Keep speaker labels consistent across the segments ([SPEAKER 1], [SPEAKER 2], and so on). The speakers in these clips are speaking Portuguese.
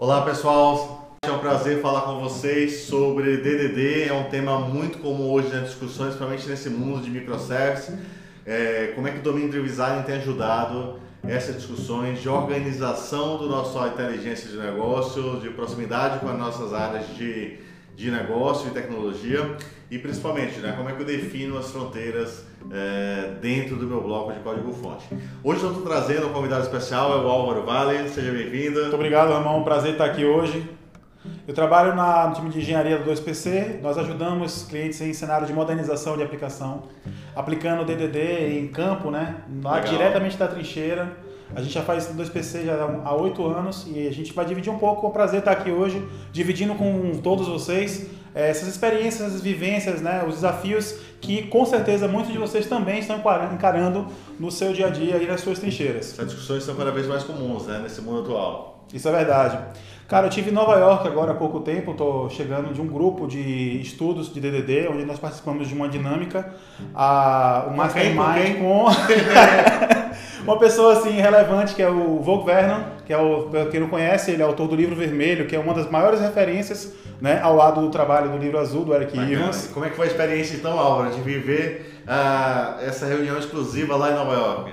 [SPEAKER 1] Olá pessoal, é um prazer falar com vocês sobre DDD. É um tema muito comum hoje nas discussões, principalmente nesse mundo de microservices. É, como é que o domínio do design tem ajudado essas discussões de organização do nosso inteligência de negócio, de proximidade com as nossas áreas de, de negócio e tecnologia e principalmente né, como é que eu defino as fronteiras é, dentro do meu bloco de código-fonte. Hoje eu estou trazendo um convidado especial, é o Álvaro Vale, seja bem-vindo.
[SPEAKER 2] Muito obrigado, Ramon, um prazer estar aqui hoje. Eu trabalho na, no time de engenharia do 2PC, nós ajudamos clientes em cenário de modernização de aplicação, aplicando o DDD em campo, né, lá diretamente da trincheira. A gente já faz 2PC já há oito anos e a gente vai dividir um pouco, é um prazer estar aqui hoje, dividindo com todos vocês é, essas experiências, essas vivências, né, os desafios que com certeza muitos de vocês também estão encarando no seu dia a dia e nas suas trincheiras.
[SPEAKER 1] Essas discussões são cada vez mais comuns né, nesse mundo atual.
[SPEAKER 2] Isso é verdade. Cara, eu tive em Nova York agora há pouco tempo, estou chegando de um grupo de estudos de DDD, onde nós participamos de uma dinâmica, a, o Mastermind com, uma pessoa assim relevante que é o Volk Vernon, que é o, quem não conhece, ele é autor do livro Vermelho, que é uma das maiores referências né, ao lado do trabalho do livro azul do Eric Bacana. Evans.
[SPEAKER 1] Como é que foi a experiência então, Álvaro, de viver uh, essa reunião exclusiva lá em Nova York?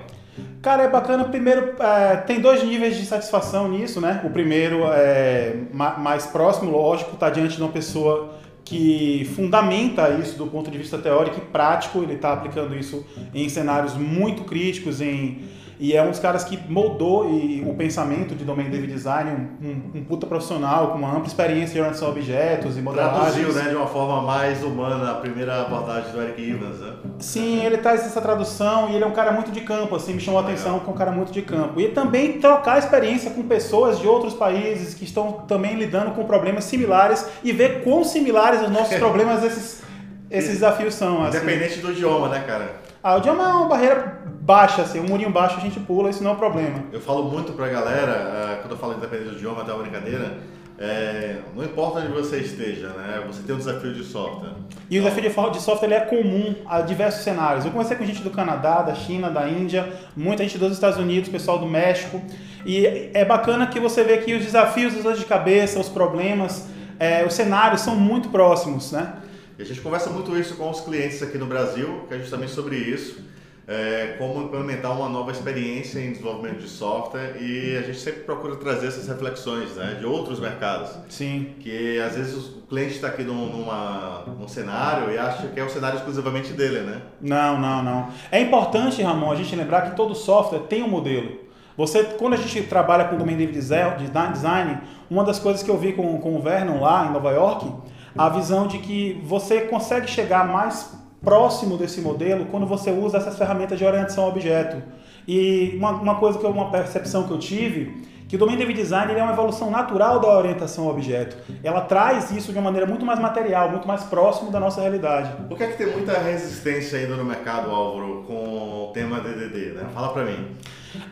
[SPEAKER 2] Cara, é bacana. Primeiro, é, tem dois níveis de satisfação nisso, né? O primeiro é mais próximo, lógico, está diante de uma pessoa que fundamenta isso do ponto de vista teórico e prático. Ele está aplicando isso em cenários muito críticos, em e é um dos caras que moldou e, o pensamento de Domain Driven Design, um, um, um, puta profissional com uma ampla experiência de orientação a objetos e modelagens.
[SPEAKER 1] Traduziu, né, de uma forma mais humana a primeira abordagem do Eric Evans, né?
[SPEAKER 2] Sim, ele traz essa tradução e ele é um cara muito de campo, assim, me chamou a atenção que é um cara muito de campo. E também trocar experiência com pessoas de outros países que estão também lidando com problemas similares e ver quão similares os nossos problemas esses, esses desafios são.
[SPEAKER 1] Assim. Independente do idioma, né, cara?
[SPEAKER 2] Ah, o idioma é uma barreira baixa, assim, um murinho baixo a gente pula, isso não é um problema.
[SPEAKER 1] Eu falo muito pra galera, uh, quando eu falo independente do idioma, até uma brincadeira, é, não importa onde você esteja, né? Você tem um desafio de software.
[SPEAKER 2] E então, o desafio de software ele é comum a diversos cenários. Eu comecei com gente do Canadá, da China, da Índia, muita gente dos Estados Unidos, pessoal do México. E é bacana que você vê que os desafios, os dores de cabeça, os problemas, é, os cenários são muito próximos, né?
[SPEAKER 1] E a gente conversa muito isso com os clientes aqui no Brasil, que é justamente sobre isso é, como implementar uma nova experiência em desenvolvimento de software e a gente sempre procura trazer essas reflexões né, de outros mercados.
[SPEAKER 2] Sim.
[SPEAKER 1] Que às vezes o cliente está aqui num, numa, num cenário e acha que é o cenário exclusivamente dele, né?
[SPEAKER 2] Não, não, não. É importante, Ramon, a gente lembrar que todo software tem um modelo. Você, quando a gente trabalha com o domain design, uma das coisas que eu vi com, com o Vernon lá em Nova York, a visão de que você consegue chegar mais próximo desse modelo quando você usa essas ferramentas de orientação ao objeto. E uma, uma coisa que eu, uma percepção que eu tive, que o Domain Driven Design é uma evolução natural da orientação ao objeto. Ela traz isso de uma maneira muito mais material, muito mais próximo da nossa realidade.
[SPEAKER 1] Por que, é que tem muita resistência ainda no mercado, Álvaro, com o tema DDD? Né? Fala para mim.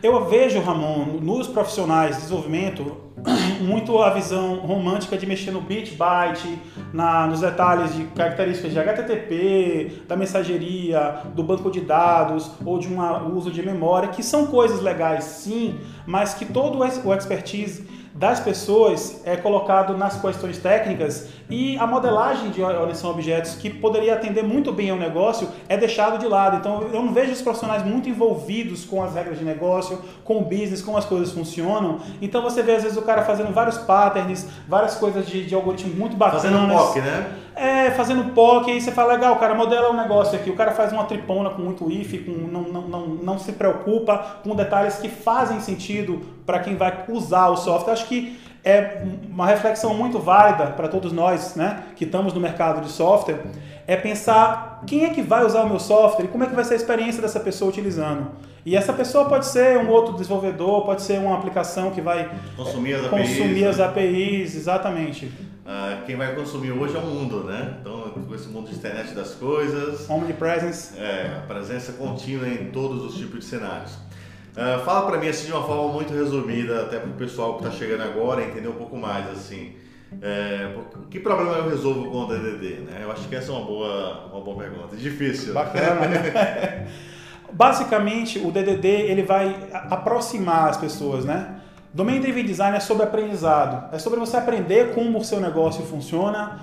[SPEAKER 2] Eu vejo, Ramon, nos profissionais de desenvolvimento, muito a visão romântica de mexer no bit byte, na, nos detalhes de características de HTTP, da mensageria, do banco de dados ou de um uso de memória, que são coisas legais sim, mas que todo o expertise das pessoas é colocado nas questões técnicas e a modelagem de orientação a objetos, que poderia atender muito bem ao negócio, é deixado de lado. Então eu não vejo os profissionais muito envolvidos com as regras de negócio, com o business, como as coisas funcionam. Então você vê às vezes o cara fazendo vários patterns, várias coisas de, de algoritmo muito bacanas.
[SPEAKER 1] Fazendo POC, né?
[SPEAKER 2] É, fazendo POC, aí você fala, legal, cara, modela um negócio aqui. O cara faz uma tripona com muito if, com, não, não, não, não se preocupa com detalhes que fazem sentido para quem vai usar o software. Acho que é uma reflexão muito válida para todos nós né, que estamos no mercado de software, é pensar quem é que vai usar o meu software e como é que vai ser a experiência dessa pessoa utilizando. E essa pessoa pode ser um outro desenvolvedor, pode ser uma aplicação que vai
[SPEAKER 1] consumir as
[SPEAKER 2] APIs. Consumir as APIs, exatamente.
[SPEAKER 1] Ah, quem vai consumir hoje é o mundo, né? Então, com esse mundo de internet das coisas.
[SPEAKER 2] Omnipresence.
[SPEAKER 1] É, presença contínua em todos os tipos de cenários. Uh, fala para mim assim de uma forma muito resumida, até para o pessoal que está chegando agora entender um pouco mais assim. É, que problema eu resolvo com o DDD? Né? Eu acho que essa é uma boa, uma boa pergunta. Difícil.
[SPEAKER 2] Bacana. Né? Basicamente, o DDD ele vai aproximar as pessoas, né? Domain Driven Design é sobre aprendizado. É sobre você aprender como o seu negócio funciona,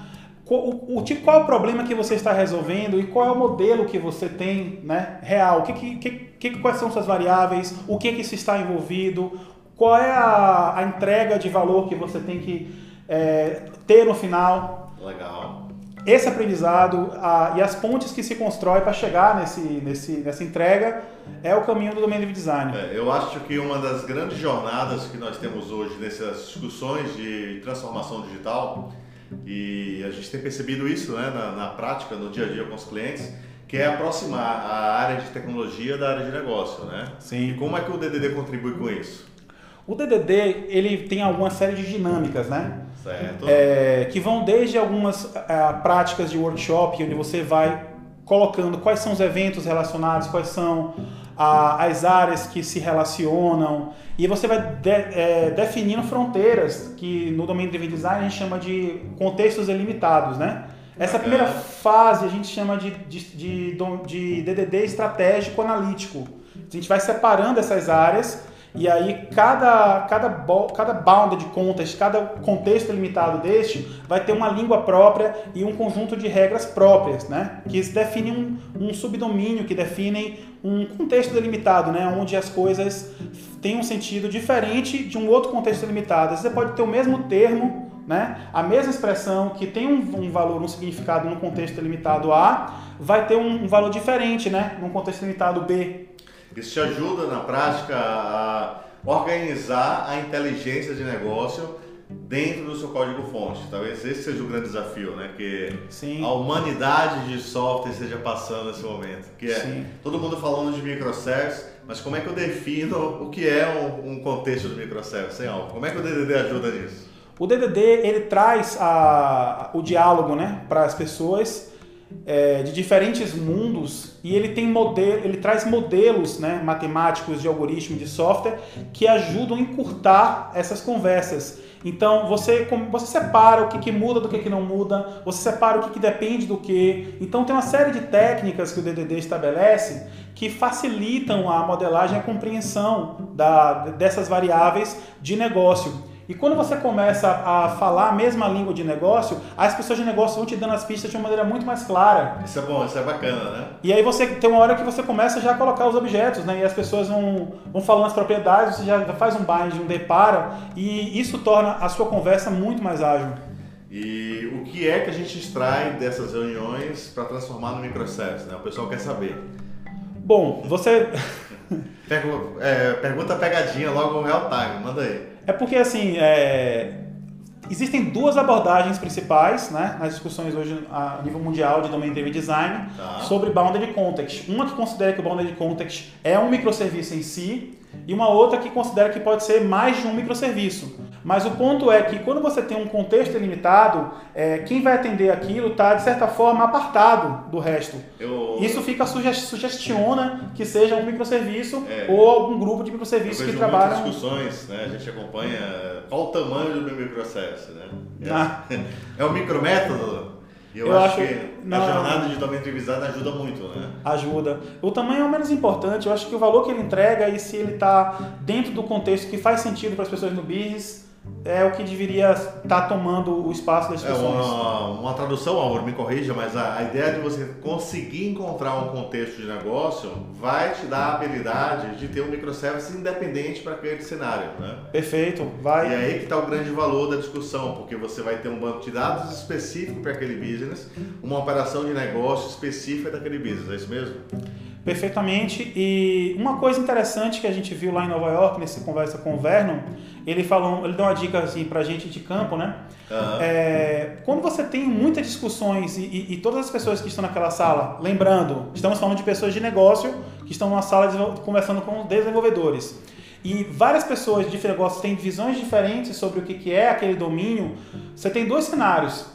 [SPEAKER 2] o, o, qual o problema que você está resolvendo e qual é o modelo que você tem né, real. Que, que, que, quais são suas variáveis, o que, que isso está envolvido, qual é a, a entrega de valor que você tem que é, ter no final.
[SPEAKER 1] Legal.
[SPEAKER 2] Esse aprendizado a, e as pontes que se constrói para chegar nesse, nesse, nessa entrega é o caminho do domínio de design.
[SPEAKER 1] É, eu acho que uma das grandes jornadas que nós temos hoje nessas discussões de transformação digital e a gente tem percebido isso né, na, na prática, no dia a dia com os clientes, que é aproximar a área de tecnologia da área de negócio, né?
[SPEAKER 2] Sim.
[SPEAKER 1] E como é que o DDD contribui com isso?
[SPEAKER 2] O DDD ele tem alguma série de dinâmicas, né?
[SPEAKER 1] Certo.
[SPEAKER 2] É, que vão desde algumas é, práticas de workshop, onde você vai colocando quais são os eventos relacionados, quais são a, as áreas que se relacionam, e você vai de, é, definindo fronteiras, que no domínio de design a gente chama de contextos delimitados, né? Essa primeira fase a gente chama de, de, de, de DDD estratégico analítico. A gente vai separando essas áreas e aí cada, cada, cada bound de contas, cada contexto limitado deste vai ter uma língua própria e um conjunto de regras próprias, né? Que definem um, um subdomínio, que definem um contexto delimitado, né? Onde as coisas têm um sentido diferente de um outro contexto delimitado. Você pode ter o mesmo termo, né? A mesma expressão que tem um, um valor, um significado num contexto limitado A, vai ter um, um valor diferente, né? Num contexto limitado B.
[SPEAKER 1] Isso te ajuda na prática a organizar a inteligência de negócio dentro do seu código-fonte. Talvez esse seja o grande desafio, né? Que
[SPEAKER 2] Sim.
[SPEAKER 1] a humanidade de software esteja passando nesse momento. Que é
[SPEAKER 2] Sim.
[SPEAKER 1] todo mundo falando de microservices, mas como é que eu defino o que é um, contexto de microservice sem algo? Como é que o DDD ajuda nisso?
[SPEAKER 2] O DDD ele traz a, o diálogo, né, para as pessoas é, de diferentes mundos e ele tem modelo, ele traz modelos né, matemáticos de algoritmo de software que ajudam a encurtar essas conversas. Então você, você separa o que, que muda do que, que não muda, você separa o que, que depende do que. Então tem uma série de técnicas que o DDD estabelece que facilitam a modelagem e a compreensão da, dessas variáveis de negócio. E quando você começa a falar a mesma língua de negócio, as pessoas de negócio vão te dando as pistas de uma maneira muito mais clara.
[SPEAKER 1] Isso é bom, isso é bacana, né?
[SPEAKER 2] E aí você tem uma hora que você começa já a colocar os objetos, né? E as pessoas vão, vão falando as propriedades, você já faz um bind, um depara, e isso torna a sua conversa muito mais ágil.
[SPEAKER 1] E o que é que a gente extrai dessas reuniões para transformar no microservice, né? O pessoal quer saber.
[SPEAKER 2] Bom, você...
[SPEAKER 1] é, pergunta pegadinha logo real time, manda aí.
[SPEAKER 2] É porque, assim, é... existem duas abordagens principais né, nas discussões hoje a nível mundial de Domain Driven Design
[SPEAKER 1] Tá.
[SPEAKER 2] sobre Bounded Context. Uma que considera que o Bounded Context é um microserviço em si e uma outra que considera que pode ser mais de um microserviço. Mas o ponto é que quando você tem um contexto ilimitado, é, quem vai atender aquilo está, de certa forma, apartado do resto.
[SPEAKER 1] Eu,
[SPEAKER 2] Isso fica suge- sugestiona que seja um microserviço
[SPEAKER 1] É.
[SPEAKER 2] ou algum grupo de microserviços que
[SPEAKER 1] muitas
[SPEAKER 2] trabalham.
[SPEAKER 1] discussões, né? A gente acompanha qual o tamanho do meu microservice, né? É,
[SPEAKER 2] Ah.
[SPEAKER 1] é um micrométodo. E eu,
[SPEAKER 2] Eu
[SPEAKER 1] acho,
[SPEAKER 2] acho-
[SPEAKER 1] que
[SPEAKER 2] não.
[SPEAKER 1] a jornada de Driven Design ajuda muito, né?
[SPEAKER 2] ajuda. O tamanho é o menos importante. Eu acho que o valor que ele entrega e se ele está dentro do contexto que faz sentido para as pessoas no business é o que deveria estar tomando o espaço das
[SPEAKER 1] É
[SPEAKER 2] pessoas.
[SPEAKER 1] uma, uma tradução, Álvaro, me corrija, mas a, a ideia de você conseguir encontrar um contexto de negócio vai te dar a habilidade de ter um microservice independente para aquele cenário, né?
[SPEAKER 2] Perfeito.
[SPEAKER 1] E
[SPEAKER 2] Vai.
[SPEAKER 1] é aí que está o grande valor da discussão, porque você vai ter um banco de dados específico para aquele business, uma operação de negócio específica daquele business, é isso mesmo?
[SPEAKER 2] Perfeitamente. E uma coisa interessante que a gente viu lá em Nova York, nessa conversa com o Vernon, ele falou, ele deu uma dica assim pra gente de campo, né?
[SPEAKER 1] Aham.
[SPEAKER 2] É, quando você tem muitas discussões e, e- e todas as pessoas que estão naquela sala, lembrando, estamos falando de pessoas de negócio que estão numa sala conversando com desenvolvedores. E várias pessoas de negócio têm visões diferentes sobre o que, que é aquele domínio. Você tem dois cenários.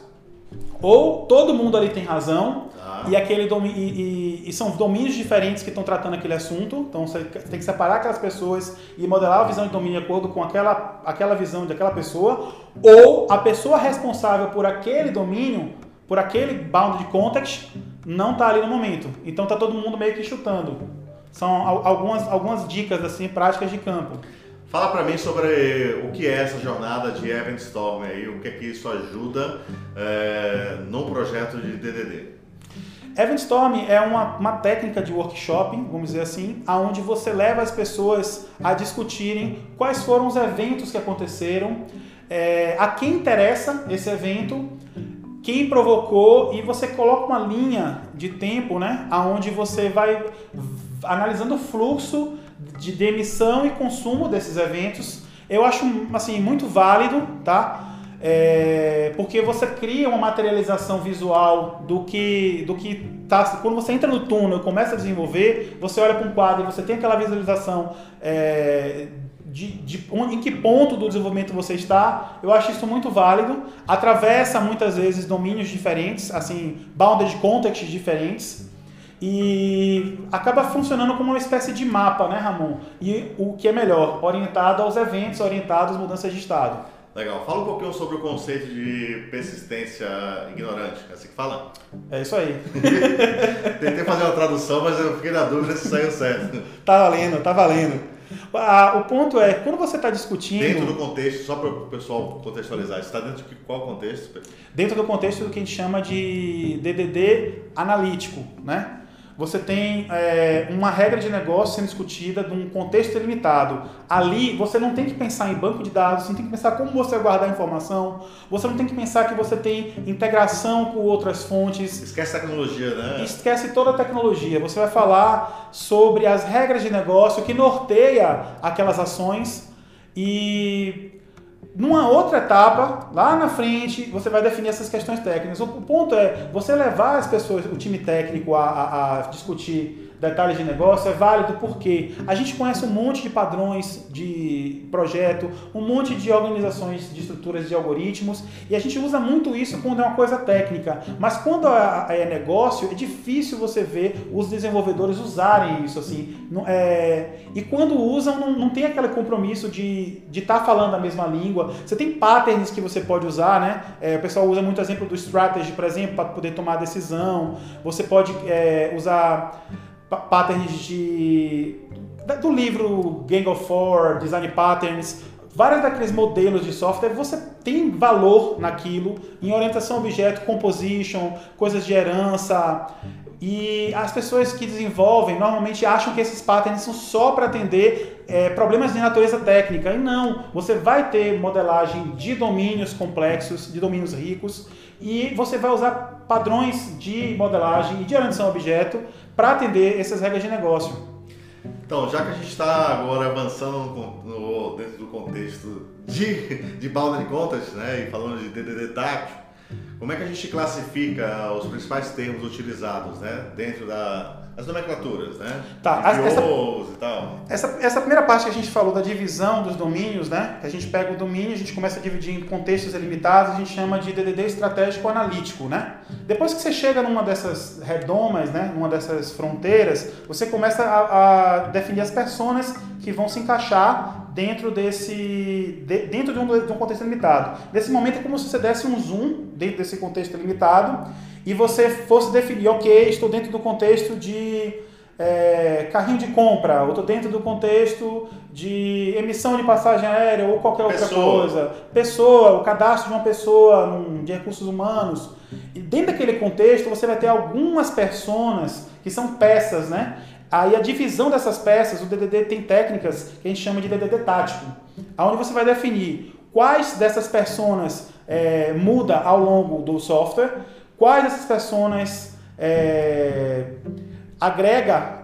[SPEAKER 2] Ou todo mundo ali tem razão. E, aquele e, e- e são domínios diferentes que estão tratando aquele assunto. Então você tem que separar aquelas pessoas e modelar a visão de domínio de acordo com aquela, aquela visão de aquela pessoa. Ou a pessoa responsável por aquele domínio, por aquele bound de context, não está ali no momento. Então está todo mundo meio que chutando. São al- algumas, algumas dicas assim práticas de campo.
[SPEAKER 1] Fala para mim sobre o que é essa jornada de Event Storm aí, o que é que isso ajuda é, no projeto de DDD.
[SPEAKER 2] Event Storm é uma, uma técnica de workshop, vamos dizer assim, aonde você leva as pessoas a discutirem quais foram os eventos que aconteceram, é, a quem interessa esse evento, quem provocou e você coloca uma linha de tempo, né, aonde você vai analisando o fluxo de demissão e consumo desses eventos. Eu acho assim muito válido, tá? É, porque você cria uma materialização visual do que do que tá quando você entra no túnel e começa a desenvolver você olha para um quadro e você tem aquela visualização é, de, de em que ponto do desenvolvimento você está eu acho isso muito válido atravessa muitas vezes domínios diferentes assim bounded contexts diferentes e acaba funcionando como uma espécie de mapa, né, Ramon? E o que é melhor, orientado aos eventos, orientado às mudanças de estado.
[SPEAKER 1] Legal. Fala um pouquinho sobre o conceito de persistência ignorante. É assim que fala?
[SPEAKER 2] É isso aí.
[SPEAKER 1] Tentei fazer uma tradução, mas eu fiquei na dúvida se saiu certo.
[SPEAKER 2] Tá valendo, tá valendo. Ah, o ponto é, quando você está discutindo.
[SPEAKER 1] Dentro do contexto, só para o pessoal contextualizar, está dentro de qual contexto?
[SPEAKER 2] Dentro do contexto do que a gente chama de DDD analítico, né? Você tem é, uma regra de negócio sendo discutida num contexto limitado. Ali, você não tem que pensar em banco de dados, você não tem que pensar como você guardar a informação, você não tem que pensar que você tem integração com outras fontes.
[SPEAKER 1] Esquece a tecnologia, né?
[SPEAKER 2] Esquece toda a tecnologia. Você vai falar sobre as regras de negócio que norteia aquelas ações e numa outra etapa, lá na frente, você vai definir essas questões técnicas. O ponto é você levar as pessoas, o time técnico, a, a, a discutir detalhes de negócio é válido porque a gente conhece um monte de padrões de projeto, um monte de organizações de estruturas de algoritmos e a gente usa muito isso quando é uma coisa técnica. Mas quando é negócio, é difícil você ver os desenvolvedores usarem isso assim. É, e quando usam, não, não tem aquele compromisso de estar tá falando a mesma língua. Você tem patterns que você pode usar, né? É, o pessoal usa muito exemplo do strategy, por exemplo, para poder tomar decisão. Você pode é, usar patterns de do livro Gang of Four, Design Patterns, vários daqueles modelos de software, você tem valor naquilo em orientação objeto, composition, coisas de herança. E as pessoas que desenvolvem normalmente acham que esses patterns são só para atender é, problemas de natureza técnica. E não, você vai ter modelagem de domínios complexos, de domínios ricos, e você vai usar padrões de modelagem e de orientação a objeto para atender essas regras de negócio.
[SPEAKER 1] Então, já que a gente está agora avançando no, no, dentro do contexto de, de balda de contas, né, e falando de DDD tático, como é que a gente classifica os principais termos utilizados né, dentro da, as nomenclaturas, né?
[SPEAKER 2] Tá, essa, e tal. Essa, essa primeira parte que a gente falou da divisão dos domínios, né? A gente pega o domínio, a gente começa a dividir em contextos delimitados, a gente chama de DDD estratégico analítico, né? Depois que você chega numa dessas redomas, né? Numa dessas fronteiras, você começa a, a definir as personas que vão se encaixar dentro desse de, dentro de um, de um contexto limitado. Nesse momento é como se você desse um zoom dentro desse contexto limitado e você fosse definir, ok, estou dentro do contexto de é, carrinho de compra, ou estou dentro do contexto de emissão de passagem aérea ou qualquer outra pessoa. coisa. Pessoa, o cadastro de uma pessoa num, de recursos humanos. E dentro daquele contexto você vai ter algumas personas que são peças, né? Aí a divisão dessas peças, o DDD tem técnicas que a gente chama de DDD tático, onde você vai definir quais dessas personas é, muda ao longo do software, Quais dessas pessoas é, agrega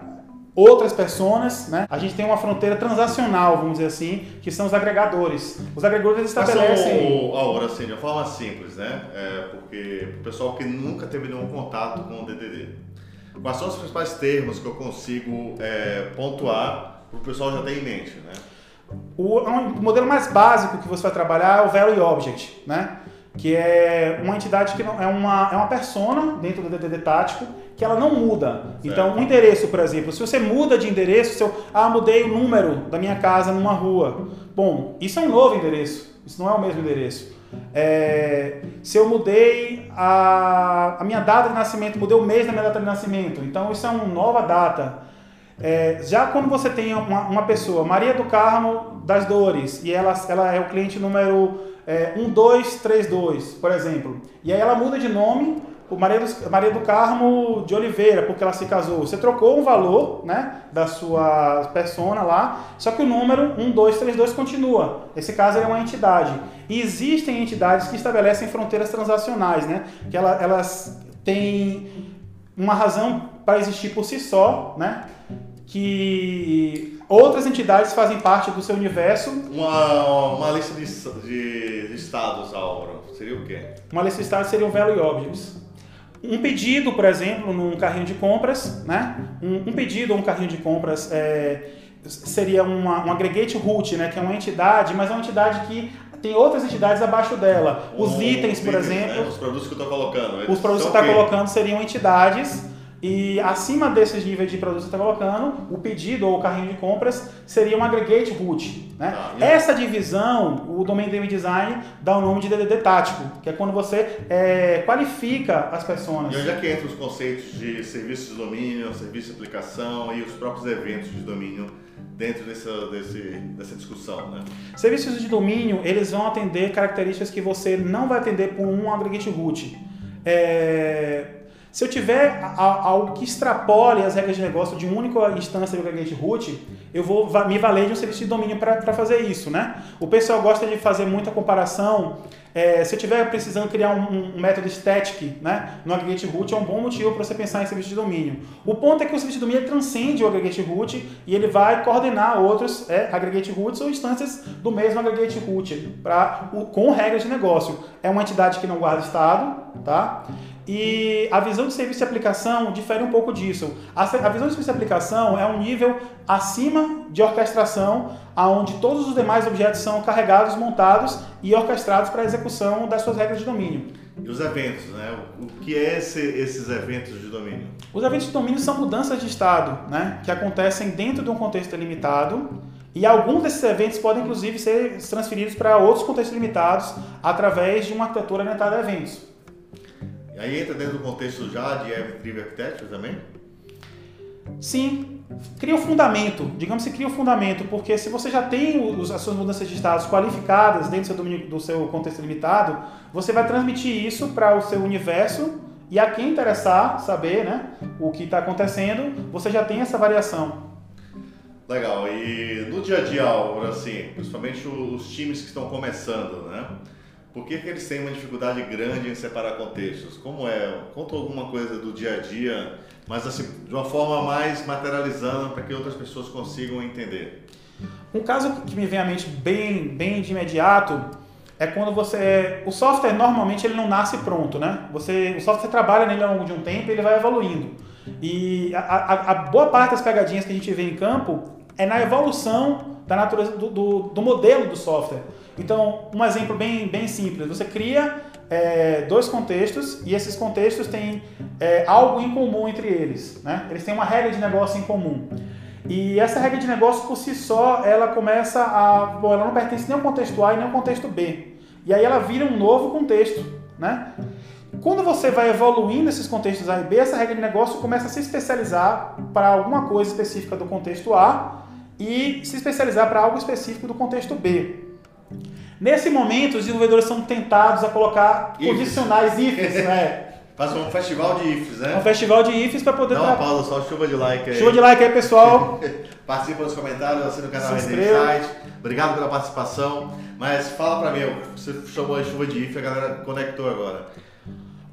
[SPEAKER 2] outras pessoas, né? A gente tem uma fronteira transacional, vamos dizer assim, que são os agregadores. Os agregadores estabelecem...
[SPEAKER 1] Passam, agora, assim, de uma forma simples, né? É, porque o pessoal que nunca teve nenhum contato com o DDD, quais são os principais termos que eu consigo é, pontuar para o pessoal já ter em mente, né?
[SPEAKER 2] O, o modelo mais básico que você vai trabalhar é o Value Object, né? Que é uma entidade que não, é, uma, é uma persona dentro do DDD tático que ela não muda. Certo. Então, o endereço, por exemplo, se você muda de endereço, se eu ah, mudei o número da minha casa numa rua. Bom, isso é um novo endereço, isso não é o mesmo endereço. É, se eu mudei a, a minha data de nascimento, mudei o mês da minha data de nascimento, então isso é uma nova data. É, já quando você tem uma, uma, pessoa, Maria do Carmo das Dores, e ela, ela é o cliente número é, 1232, por exemplo, e aí ela muda de nome o Maria do, Maria do Carmo de Oliveira, porque ela se casou. Você trocou um valor né, da sua persona lá, só que o número 1232 continua. Esse caso é uma entidade. E existem entidades que estabelecem fronteiras transacionais, né? Que elas, elas têm uma razão para existir por si só, né? Que outras entidades fazem parte do seu universo.
[SPEAKER 1] Uma, uma lista de, de, estados, Álvaro, seria o quê?
[SPEAKER 2] Uma lista de estados seria o Value Objects. Um pedido, por exemplo, num carrinho de compras, né? Um, um pedido ou um carrinho de compras é, seria uma, um aggregate root, né? Que é uma entidade, mas é uma entidade que tem outras entidades abaixo dela. Os um, itens, por itens, exemplo.
[SPEAKER 1] Né? Os produtos que eu estou colocando.
[SPEAKER 2] Os produtos que está colocando seriam entidades e acima desses níveis de produtos que você está colocando, o pedido ou o carrinho de compras seria um aggregate root. Né? Ah, Essa divisão, o Domain Name Design dá o nome de DDD tático, que é quando você é, qualifica as pessoas.
[SPEAKER 1] E onde é que entra os conceitos de serviço de domínio, serviço de aplicação e os próprios eventos de domínio dentro dessa, desse, dessa discussão, né?
[SPEAKER 2] Serviços de domínio, eles vão atender características que você não vai atender por um aggregate root. É, se eu tiver algo que extrapole as regras de negócio de uma única instância do aggregate root, eu vou me valer de um serviço de domínio para fazer isso, né? O pessoal gosta de fazer muita comparação. É, se eu estiver precisando criar um, um, método static né, no aggregate root, é um bom motivo para você pensar em serviço de domínio. O ponto é que o serviço de domínio transcende o aggregate root e ele vai coordenar outros é, aggregate roots ou instâncias do mesmo aggregate root pra, com regras de negócio. É uma entidade que não guarda estado, tá? E a visão de serviço de aplicação difere um pouco disso. A, a visão de serviço de aplicação é um nível acima de orquestração, aonde todos os demais objetos são carregados, montados e orquestrados para a execução das suas regras de domínio.
[SPEAKER 1] E os eventos, né? O que é esse, esses eventos de domínio?
[SPEAKER 2] Os eventos de domínio são mudanças de estado, né? Que acontecem dentro de um contexto delimitado e alguns desses eventos podem, inclusive, ser transferidos para outros contextos limitados através de uma arquitetura orientada a eventos.
[SPEAKER 1] E aí entra dentro do contexto já de Event Architecture também?
[SPEAKER 2] Sim, cria o um fundamento, digamos que cria o um fundamento, porque se você já tem os, as suas mudanças de estados qualificadas dentro do seu, domínio, do seu contexto limitado, você vai transmitir isso para o seu universo e a quem interessar saber né, o que está acontecendo, você já tem essa variação.
[SPEAKER 1] Legal, e no dia a dia, assim, principalmente os times que estão começando, né? Por que, que eles têm uma dificuldade grande em separar contextos? Como é? Conta alguma coisa do dia a dia, mas assim, de uma forma mais materializando para que outras pessoas consigam entender.
[SPEAKER 2] Um caso que me vem à mente bem, bem de imediato é quando você. O software normalmente ele não nasce pronto, né? Você, o software trabalha nele ao longo de um tempo e ele vai evoluindo. E a, a, a boa parte das pegadinhas que a gente vê em campo é na evolução da natureza do, do, do modelo do software. Então, um exemplo bem, bem simples: você cria é, dois contextos e esses contextos têm é, algo em comum entre eles. Né? Eles têm uma regra de negócio em comum. E essa regra de negócio por si só, ela começa a. Bom, ela não pertence nem ao contexto A e nem ao contexto B. E aí ela vira um novo contexto. Né? Quando você vai evoluindo esses contextos A e B, essa regra de negócio começa a se especializar para alguma coisa específica do contexto A e se especializar para algo específico do contexto B. Nesse momento, os desenvolvedores são tentados a colocar ifs. condicionais ifs, né?
[SPEAKER 1] Faz um festival de ifs, né?
[SPEAKER 2] Um festival de ifs para poder...
[SPEAKER 1] Dá uma pausa só, chuva de like aí.
[SPEAKER 2] Chuva de like aí, pessoal.
[SPEAKER 1] Participa nos comentários, assina o canal Resident Obrigado pela participação. Mas fala para mim, você chamou de chuva de if, a galera conectou agora.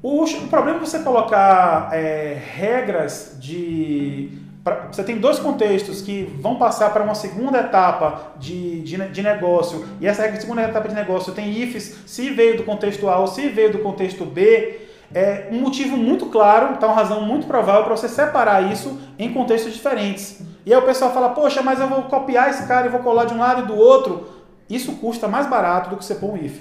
[SPEAKER 2] O, o problema é você colocar é, regras de pra, você tem dois contextos que vão passar para uma segunda etapa de, de, de, negócio, e essa segunda etapa de negócio tem ifs se veio do contexto A ou se veio do contexto B, é um motivo muito claro, então uma razão muito provável para você separar isso em contextos diferentes. E aí o pessoal fala, poxa, mas eu vou copiar esse cara e vou colar de um lado e do outro. Isso custa mais barato do que você pôr um if.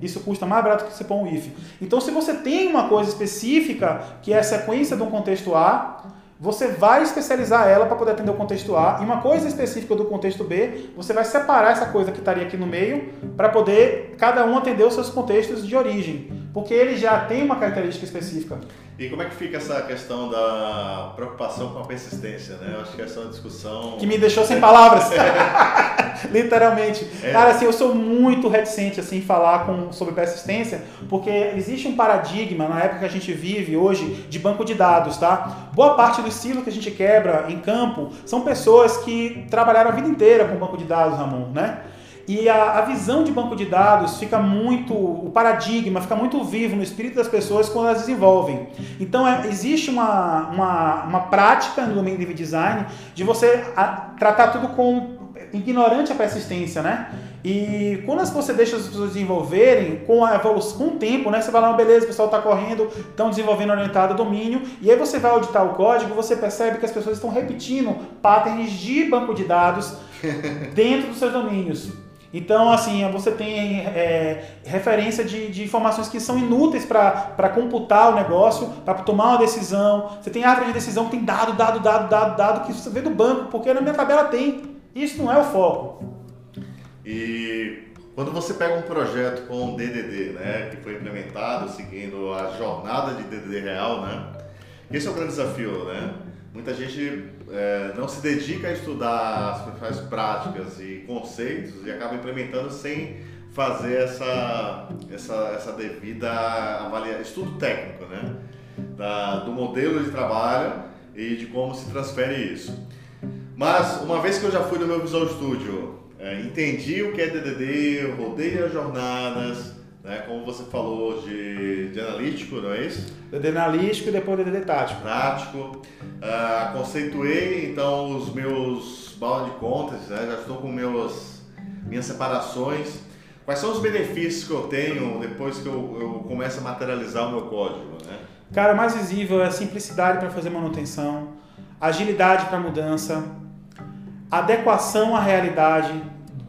[SPEAKER 2] Isso custa mais barato do que você pôr um if. Então, se você tem uma coisa específica, que é a sequência de um contexto A, você vai especializar ela para poder atender o contexto A e uma coisa específica do contexto B, você vai separar essa coisa que estaria aqui no meio para poder cada um atender os seus contextos de origem. porque ele já tem uma característica específica.
[SPEAKER 1] E como é que fica essa questão da preocupação com a persistência, né? Eu acho que essa é uma discussão...
[SPEAKER 2] Que me deixou sem palavras. Literalmente. É. Cara, assim, eu sou muito reticente, assim, em falar com, sobre persistência, porque existe um paradigma, na época que a gente vive hoje, de banco de dados, tá? Boa parte do estilo que a gente quebra em campo são pessoas que trabalharam a vida inteira com banco de dados, Ramon, né? E a, a, visão de banco de dados fica muito, o paradigma fica muito vivo no espírito das pessoas quando elas desenvolvem. Então é, existe uma, uma, uma prática no domínio de design de você a, tratar tudo com ignorante a persistência, né? E quando você deixa as pessoas desenvolverem com a evolução, com o tempo, né? Você vai lá, beleza, o pessoal está correndo, estão desenvolvendo orientado domínio, e aí você vai auditar o código, você percebe que as pessoas estão repetindo patterns de banco de dados dentro dos seus domínios. Então, assim, você tem é, referência de, de, informações que são inúteis para computar o negócio, para tomar uma decisão. Você tem árvore de decisão que tem dado, dado, dado, dado, dado, que você vê do banco, porque na minha tabela tem. Isso não é o foco.
[SPEAKER 1] E quando você pega um projeto com DDD, né, que foi implementado seguindo a jornada de DDD real, né, esse é o grande desafio, né? muita gente é, não se dedica a estudar as principais práticas e conceitos e acaba implementando sem fazer essa, essa, essa devida avaliação, estudo técnico, né? Da, do modelo de trabalho e de como se transfere isso. Mas, uma vez que eu já fui no meu Visual Studio, é, entendi o que é DDD, rodei as jornadas, né? Como você falou de, de analítico, não é isso?
[SPEAKER 2] DD analítico e depois DD tático.
[SPEAKER 1] Tático. Uh, conceituei então os meus bound contas, né? já estou com meus, minhas separações. Quais são os benefícios que eu tenho depois que eu, eu começo a materializar o meu código? Né?
[SPEAKER 2] Cara, o mais visível é a simplicidade para fazer manutenção, agilidade para mudança, adequação à realidade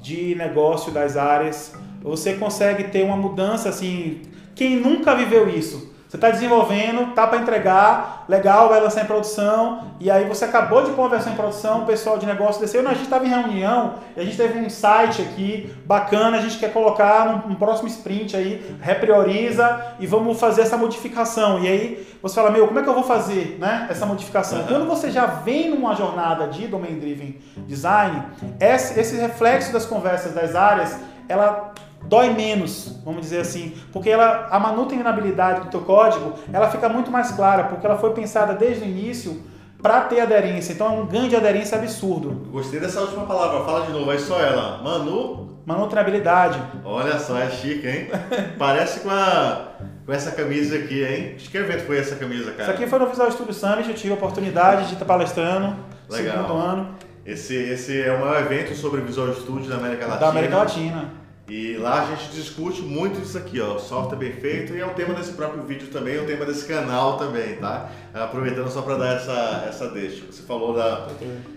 [SPEAKER 2] de negócio das áreas você consegue ter uma mudança assim. Quem nunca viveu isso? Você está desenvolvendo, tá para entregar, legal, vai lançar em produção, e aí você acabou de pôr uma versão em produção, o pessoal de negócio desceu, a gente estava em reunião, e a gente teve um site aqui bacana, a gente quer colocar um, um, próximo sprint aí, reprioriza e vamos fazer essa modificação. E aí você fala, meu, como é que eu vou fazer né, essa modificação? Uhum. Quando você já vem numa jornada de Domain Driven Design, esse, esse reflexo das conversas das áreas, ela dói menos, vamos dizer assim, porque ela, a manutenabilidade do teu código, ela fica muito mais clara, porque ela foi pensada desde o início para ter aderência. Então é um ganho de aderência absurdo.
[SPEAKER 1] Gostei dessa última palavra. Fala de novo, é só ela. Manu.
[SPEAKER 2] Manutenabilidade.
[SPEAKER 1] Olha só, é chique, hein? Parece com, a, com essa camisa aqui, hein? De que evento foi essa camisa, cara?
[SPEAKER 2] Isso aqui foi no Visual Studio Summit, eu tive a oportunidade de estar palestrando. Legal. Segundo ano.
[SPEAKER 1] Esse, esse é o maior evento sobre Visual Studio da América Latina.
[SPEAKER 2] Da América Latina.
[SPEAKER 1] E lá a gente discute muito isso aqui, ó, software bem feito, e é o tema desse próprio vídeo também, é o tema desse canal também, tá? Aproveitando só para dar essa, essa deixa. Você falou da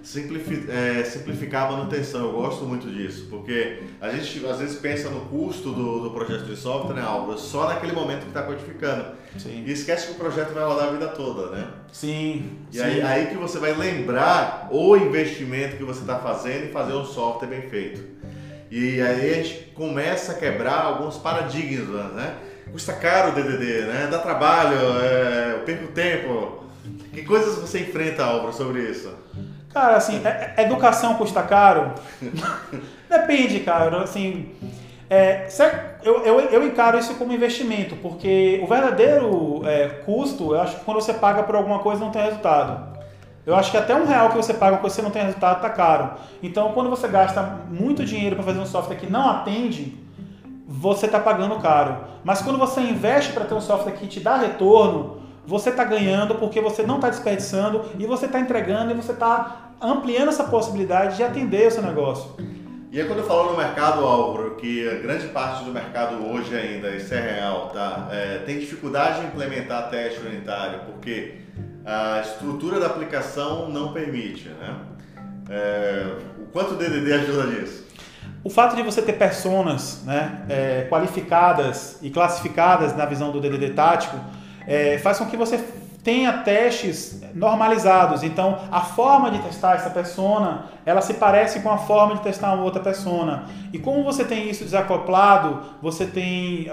[SPEAKER 1] simplifi é, simplificar a manutenção, eu gosto muito disso, porque a gente às vezes pensa no custo do, do projeto de software, né, Álvaro, só naquele momento que está codificando. Sim. E esquece que o projeto vai rodar a vida toda, né?
[SPEAKER 2] Sim.
[SPEAKER 1] E
[SPEAKER 2] sim.
[SPEAKER 1] Aí, aí que você vai lembrar o investimento que você está fazendo e fazer um software bem feito. E aí a gente começa a quebrar alguns paradigmas, né? Custa caro o DDD, né? Dá trabalho, é, eu perco tempo. Que coisas você enfrenta, Álvaro, sobre isso?
[SPEAKER 2] Cara, assim, é, é, educação custa caro? Depende, cara. Assim, é, eu, eu, eu, encaro isso como investimento, porque o verdadeiro é, custo, eu acho que quando você paga por alguma coisa não tem resultado. Eu acho que até um real que você paga quando você não tem resultado está caro. Então, quando você gasta muito dinheiro para fazer um software que não atende, você está pagando caro. Mas quando você investe para ter um software que te dá retorno, você está ganhando porque você não está desperdiçando e você está entregando e você está ampliando essa possibilidade de atender o seu negócio.
[SPEAKER 1] E aí quando eu falo no mercado, Álvaro, que grande parte do mercado hoje ainda, isso é real, tá? É, tem dificuldade em implementar teste unitário, porque a estrutura da aplicação não permite, né? É, o quanto o DDD ajuda nisso?
[SPEAKER 2] O fato de você ter personas né, é, qualificadas e classificadas na visão do DDD tático é, faz com que você tenha testes normalizados. Então, a forma de testar essa persona, ela se parece com a forma de testar uma outra persona. E como você tem isso desacoplado, você tem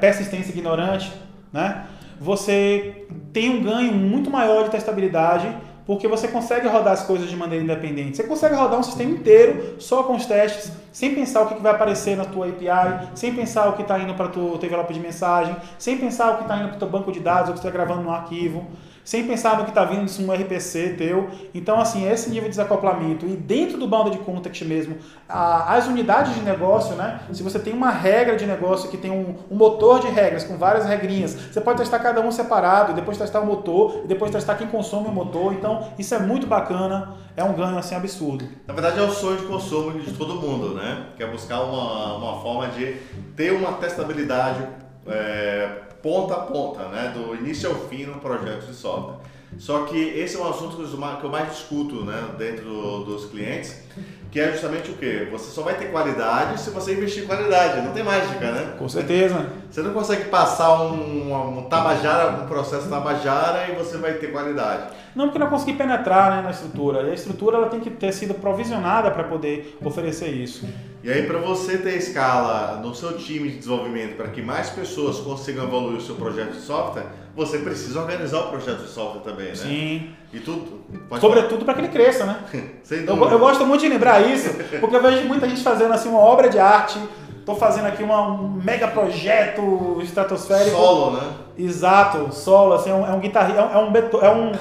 [SPEAKER 2] persistência ignorante, né? Você tem um ganho muito maior de testabilidade porque você consegue rodar as coisas de maneira independente. Você consegue rodar um sistema inteiro só com os testes, sem pensar o que vai aparecer na tua API, sem pensar o que está indo para o teu envelope de mensagem, sem pensar o que está indo para o teu banco de dados, o que está gravando no arquivo sem pensar no que está vindo de um RPC teu. Então, assim, esse nível de desacoplamento e dentro do de context mesmo, a, as unidades de negócio, né? Se você tem uma regra de negócio que tem um, um, motor de regras com várias regrinhas, você pode testar cada um separado, depois testar o motor, depois testar quem consome o motor. Então, isso é muito bacana, é um ganho assim absurdo.
[SPEAKER 1] Na verdade, é o sonho de consumo de todo mundo, né? Que é buscar uma, uma forma de ter uma testabilidade. É, ponta a ponta, né? do início ao fim no projeto de software. Só que esse é um assunto que eu mais discuto né, dentro do, dos clientes, que é justamente o quê? Você só vai ter qualidade se você investir em qualidade, não tem mágica, né?
[SPEAKER 2] Com certeza.
[SPEAKER 1] Você não consegue passar um, um tabajara, um processo tabajara e você vai ter qualidade.
[SPEAKER 2] Não, porque não consegui penetrar né, na estrutura. E a estrutura ela tem que ter sido provisionada para poder oferecer isso.
[SPEAKER 1] E aí, para você ter escala no seu time de desenvolvimento, para que mais pessoas consigam evoluir o seu projeto de software, você precisa organizar o projeto de software também, né?
[SPEAKER 2] Sim.
[SPEAKER 1] E tudo.
[SPEAKER 2] Sobretudo para que ele cresça, né?
[SPEAKER 1] Sem
[SPEAKER 2] eu, eu gosto muito de lembrar isso, porque eu vejo muita gente fazendo assim uma obra de arte Estou fazendo aqui uma, um mega projeto estratosférico.
[SPEAKER 1] Solo, né?
[SPEAKER 2] Exato, solo, assim, é um, é um guitarrista, é um, é um,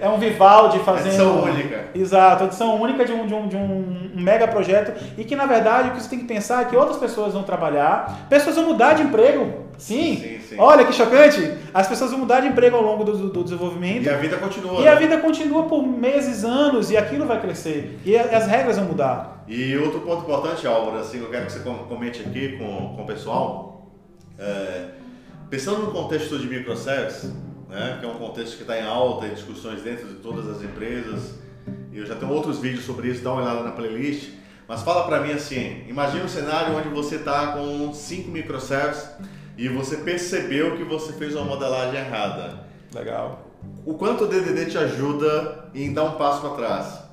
[SPEAKER 2] é um Vivaldi fazendo...
[SPEAKER 1] Edição única.
[SPEAKER 2] Exato, edição única de um, de, um, de um mega projeto e que, na verdade, o que você tem que pensar é que outras pessoas vão trabalhar, pessoas vão mudar de emprego, sim, sim, sim. olha que chocante, as pessoas vão mudar de emprego ao longo do, do desenvolvimento.
[SPEAKER 1] E a vida continua.
[SPEAKER 2] E
[SPEAKER 1] né?
[SPEAKER 2] a vida continua por meses, anos, e aquilo vai crescer, e as regras vão mudar.
[SPEAKER 1] E outro ponto importante, Álvaro, assim, eu quero que você comente aqui com, com o pessoal, é, pensando no contexto de microservices, né, que é um contexto que está em alta em discussões dentro de todas as empresas, e eu já tenho outros vídeos sobre isso, dá uma olhada na playlist, mas fala para mim assim, imagine um cenário onde você está com cinco microservices e você percebeu que você fez uma modelagem errada.
[SPEAKER 2] Legal.
[SPEAKER 1] O quanto o DDD te ajuda em dar um passo para trás?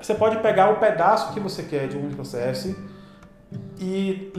[SPEAKER 2] Você pode pegar o pedaço que você quer de um microservice e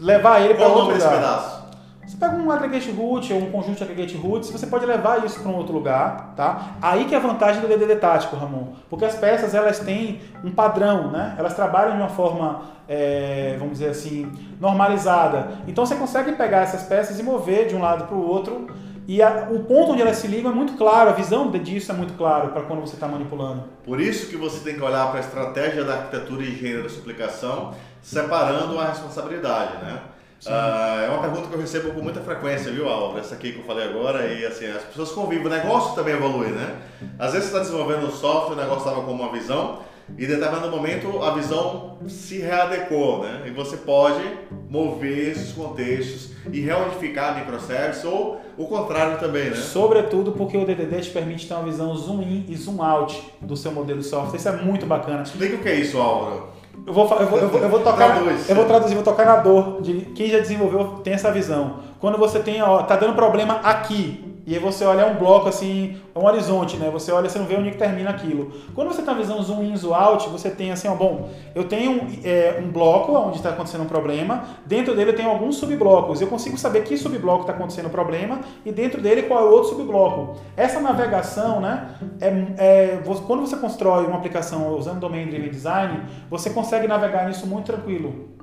[SPEAKER 2] levar ele para outro lugar.
[SPEAKER 1] pedaço?
[SPEAKER 2] Você pega um aggregate root ou um conjunto de aggregate roots, você pode levar isso para um outro lugar, tá? Aí que é a vantagem do DDD tático, Ramon, porque as peças elas têm um padrão, né? Elas trabalham de uma forma, é, vamos dizer assim, normalizada. Então você consegue pegar essas peças e mover de um lado para o outro e a, o ponto onde elas se ligam é muito claro, a visão disso é muito claro para quando você está manipulando.
[SPEAKER 1] Por isso que você tem que olhar para a estratégia da arquitetura e engenharia da sua aplicação, separando a responsabilidade, né? Uh, é uma pergunta que eu recebo com muita frequência, viu, Álvaro? Essa aqui que eu falei agora, e assim, as pessoas convivem, o negócio também evolui, né? Às vezes você está desenvolvendo um software, o negócio estava com uma visão, e em determinado momento a visão se readequou, né? E você pode mover esses contextos e reunificar microservices ou o contrário também, né?
[SPEAKER 2] Sobretudo porque o DDD te permite ter uma visão zoom in e zoom out do seu modelo de software. Isso é muito bacana.
[SPEAKER 1] Explica o que é isso, Álvaro.
[SPEAKER 2] Eu vou, eu vou, eu vou, eu vou tocar, eu vou traduzir, vou tocar na dor de quem já desenvolveu tem essa visão. Quando você tem, ó, tá dando problema aqui, e aí você olha um bloco assim, um horizonte, né? Você olha, você não vê onde termina aquilo. Quando você está visando zoom in, zoom out, você tem assim, ó, bom, eu tenho é, um bloco onde está acontecendo um problema, dentro dele eu tenho alguns subblocos. Eu consigo saber que subbloco está acontecendo o problema e dentro dele qual é o outro subbloco. Essa navegação, né? É, é, quando você constrói uma aplicação usando Domain Driven Design, você consegue navegar nisso muito tranquilo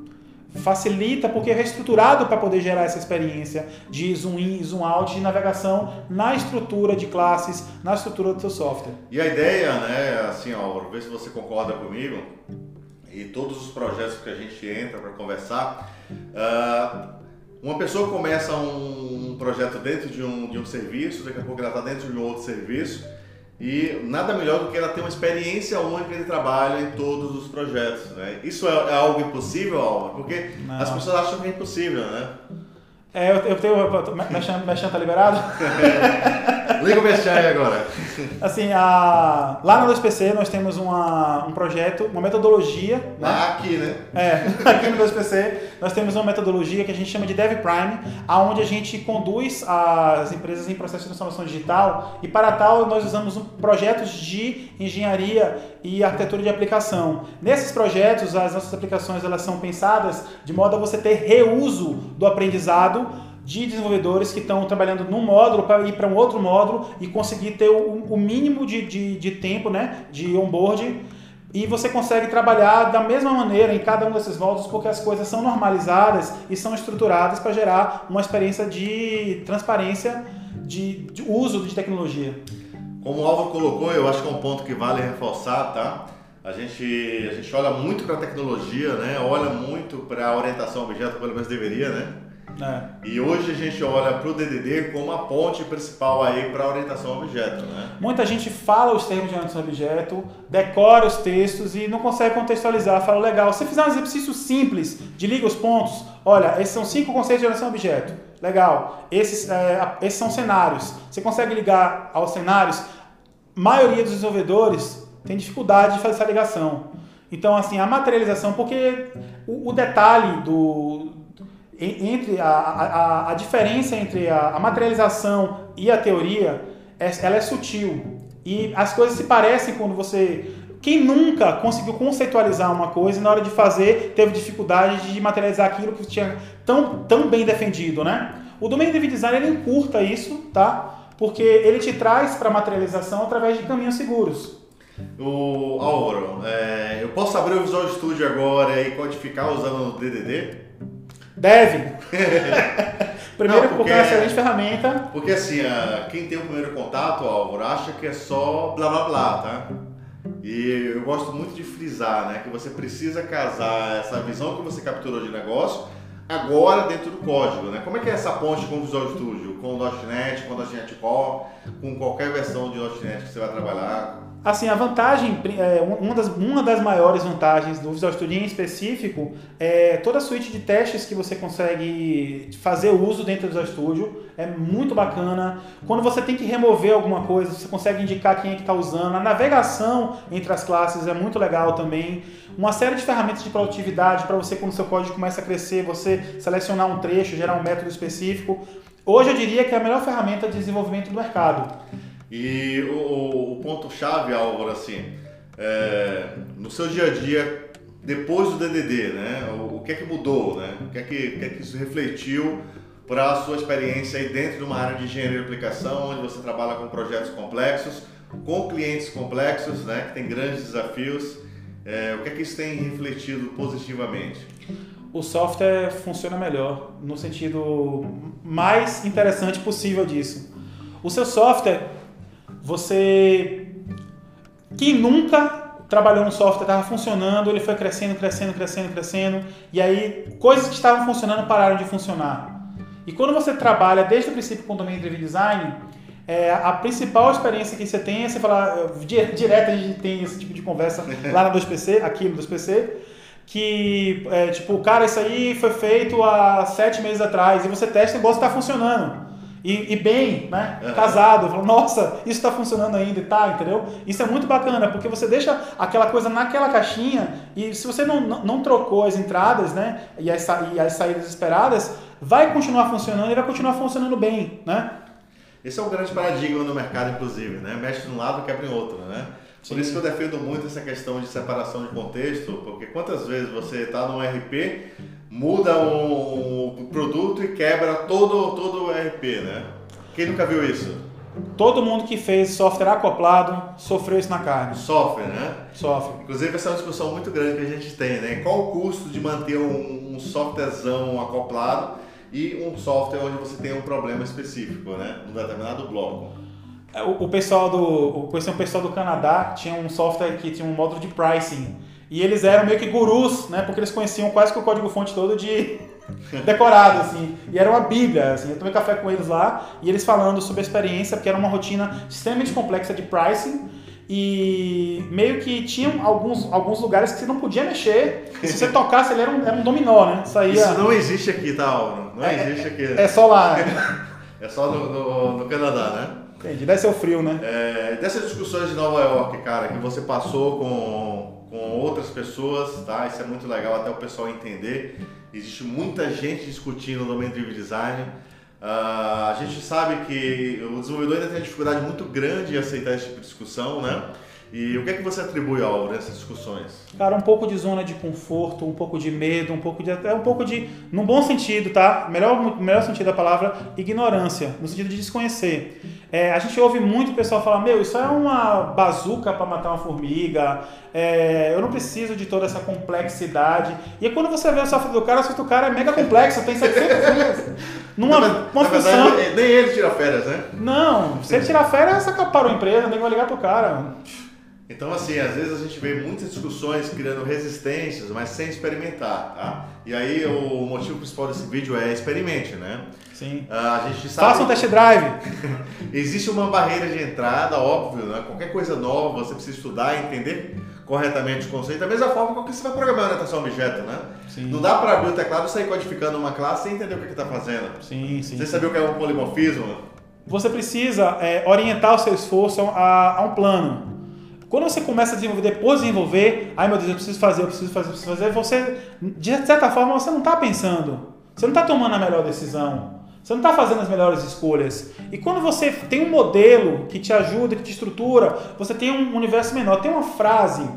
[SPEAKER 2] facilita porque é reestruturado para poder gerar essa experiência de zoom in zoom out de navegação na estrutura de classes, na estrutura do seu software.
[SPEAKER 1] E a ideia, né, assim, ó, ver se você concorda comigo, e todos os projetos que a gente entra para conversar, uh, uma pessoa começa um, um projeto dentro de um, de um serviço, daqui a pouco ela está dentro de um outro serviço, e nada melhor do que ela ter uma experiência única de trabalho em todos os projetos. Né? Isso é, é algo impossível, Alma? Porque Não. as pessoas acham que é impossível, né?
[SPEAKER 2] É, eu, eu tenho. Mexendo, mexendo tá liberado?
[SPEAKER 1] Liga o vestiário aí agora.
[SPEAKER 2] Assim, a... lá no 2PC nós temos uma, um projeto, uma metodologia. Né?
[SPEAKER 1] Ah, aqui, né?
[SPEAKER 2] É, aqui no 2PC nós temos uma metodologia que a gente chama de Dev Prime, aonde a gente conduz as empresas em processo de transformação digital e para tal nós usamos projetos de engenharia e arquitetura de aplicação. Nesses projetos, as nossas aplicações elas são pensadas de modo a você ter reuso do aprendizado de desenvolvedores que estão trabalhando num módulo para ir para um outro módulo e conseguir ter o, o mínimo de, de, de, tempo né, de onboarding. E você consegue trabalhar da mesma maneira em cada um desses módulos porque as coisas são normalizadas e são estruturadas para gerar uma experiência de transparência de, de uso de tecnologia.
[SPEAKER 1] Como o Álvaro colocou, eu acho que é um ponto que vale reforçar, tá? A gente, a gente olha muito para a tecnologia, né? Olha muito para a orientação objeto, pelo menos deveria, né? É. E hoje a gente olha para o DDD como a ponte principal aí para a orientação a objeto, né?
[SPEAKER 2] Muita gente fala os termos de orientação a objeto, decora os textos e não consegue contextualizar. Fala, legal, se fizer um exercício simples de liga os pontos, olha, esses são cinco conceitos de orientação a objeto. Legal, esses, é, esses são cenários. Você consegue ligar aos cenários? A maioria dos desenvolvedores tem dificuldade de fazer essa ligação. Então, assim, a materialização, porque o, o detalhe do, entre a, a, a diferença entre a, a, materialização e a teoria, é, ela é sutil. E as coisas se parecem quando você. Quem nunca conseguiu conceitualizar uma coisa e na hora de fazer teve dificuldade de materializar aquilo que tinha tão, tão bem defendido, né? O Domain Driven Design ele encurta isso, tá? Porque ele te traz para materialização através de caminhos seguros.
[SPEAKER 1] O Álvaro, é, eu posso abrir o Visual Studio agora e codificar usando o DDD?
[SPEAKER 2] Deve. primeiro, não, porque, porque, é uma excelente ferramenta.
[SPEAKER 1] Porque assim, quem tem o primeiro contato, Álvaro, acha que é só blá blá blá, tá? E eu gosto muito de frisar, né? Que você precisa casar essa visão que você capturou de negócio agora dentro do código, né? Como é que é essa ponte com o Visual Studio? Com o .NET, com o .NET Core, com qualquer versão de .NET que você vai trabalhar?
[SPEAKER 2] Assim, a vantagem, é, uma, das, uma das maiores vantagens do Visual Studio em específico é toda a suíte de testes que você consegue fazer uso dentro do Visual Studio. É muito bacana. Quando você tem que remover alguma coisa, você consegue indicar quem é que está usando. A navegação entre as classes é muito legal também. Uma série de ferramentas de produtividade para você, quando seu código começa a crescer, você selecionar um trecho, gerar um método específico. Hoje eu diria que é a melhor ferramenta de desenvolvimento do mercado.
[SPEAKER 1] E o, o ponto-chave, Álvaro, assim, é, no seu dia a dia, depois do DDD, né? O, o que é que mudou, né? O que é que, o que, é que isso refletiu para a sua experiência aí dentro de uma área de engenharia de aplicação, onde você trabalha com projetos complexos, com clientes complexos, né? Que tem grandes desafios. É, o que é que isso tem refletido positivamente?
[SPEAKER 2] o software funciona melhor, no sentido mais interessante possível disso. O seu software você. Quem nunca trabalhou no software, estava funcionando, ele foi crescendo, crescendo, crescendo, crescendo, e aí coisas que estavam funcionando pararam de funcionar. E quando você trabalha desde o princípio com o Domain Driven Design, é, a principal experiência que você tem é você falar, direto a gente tem esse tipo de conversa lá na 2PC, aqui no 2PC, que é, tipo, cara, isso aí foi feito há sete meses atrás, e você testa e o negócio está funcionando e, e bem, né? Uhum. Casado. Nossa, isso está funcionando ainda e tá, entendeu? Isso é muito bacana, porque você deixa aquela coisa naquela caixinha e se você não, não, não trocou as entradas, né? E as, e as saídas esperadas, vai continuar funcionando e vai continuar funcionando bem, né?
[SPEAKER 1] Esse é um grande paradigma no mercado, inclusive, né? Mexe de um lado, quebra em outro, né? Por Sim. isso que eu defendo muito essa questão de separação de contexto, porque quantas vezes você está num RP, muda um, um, produto e quebra todo, todo o RP, né? Quem nunca viu isso?
[SPEAKER 2] Todo mundo que fez software acoplado sofreu isso na carne.
[SPEAKER 1] Sofre, né?
[SPEAKER 2] Sofre.
[SPEAKER 1] Inclusive, essa é uma discussão muito grande que a gente tem, né? Qual o custo de manter um, um softwarezão acoplado e um software onde você tem um problema específico, né? Num determinado bloco.
[SPEAKER 2] É, o, o pessoal do. Conheci um pessoal do Canadá, tinha um software que tinha um módulo de pricing. E eles eram meio que gurus, né? Porque eles conheciam quase que o código-fonte todo de decorado, assim. E era uma bíblia, assim. Eu tomei café com eles lá e eles falando sobre a experiência, porque era uma rotina extremamente complexa de pricing. E meio que tinham alguns, alguns lugares que você não podia mexer. Se você tocasse, ele era um, era um dominó, né?
[SPEAKER 1] Saía... Isso não existe aqui, tá, Não é, existe aqui.
[SPEAKER 2] É só lá.
[SPEAKER 1] é só no, no, no Canadá, né?
[SPEAKER 2] Entendi, deve ser o frio, né?
[SPEAKER 1] É, dessas discussões de Nova York, cara, que você passou com, com outras pessoas, tá? Isso é muito legal até o pessoal entender. Existe muita gente discutindo no domínio Driven Design. Uh, a gente sabe que o desenvolvedor ainda tem dificuldade muito grande em aceitar esse tipo de discussão, né? E o que é que você atribui ao nessas discussões?
[SPEAKER 2] Cara, um pouco de zona de conforto, um pouco de medo, um pouco de até um pouco de, num bom sentido, tá? Melhor, melhor sentido da palavra, ignorância, no sentido de desconhecer. É, a gente ouve muito o pessoal falar, meu, isso é uma bazuca para matar uma formiga, é, eu não preciso de toda essa complexidade. E quando você vê o software do cara, o software do cara é mega complexo, tem 700 linhas. Numa
[SPEAKER 1] uma função... Verdade, nem ele tira férias, né?
[SPEAKER 2] Não, se ele tirar férias, você parou a empresa, nem vai ligar pro cara.
[SPEAKER 1] Então, assim, às vezes a gente vê muitas discussões criando resistências, mas sem experimentar, tá? E aí o motivo principal desse vídeo é experimente, né?
[SPEAKER 2] Sim.
[SPEAKER 1] Uh, a gente sabe
[SPEAKER 2] Faça um test drive.
[SPEAKER 1] Existe uma barreira de entrada, óbvio, né? Qualquer coisa nova você precisa estudar e entender corretamente o conceito, da mesma forma que você vai programar orientação a objeto, né?
[SPEAKER 2] Sim.
[SPEAKER 1] Não dá para abrir o teclado e sair codificando uma classe sem entender o que está fazendo.
[SPEAKER 2] Sim, sim.
[SPEAKER 1] Você sabia o que é um polimorfismo?
[SPEAKER 2] Você precisa é, orientar o seu esforço a, a um plano. Quando você começa a desenvolver, depois de desenvolver, ai meu Deus, eu preciso fazer, eu preciso fazer, eu preciso fazer, você, de certa forma, você não está pensando. Você não está tomando a melhor decisão. Você não está fazendo as melhores escolhas. E quando você tem um modelo que te ajuda, que te estrutura, você tem um universo menor. Tem uma frase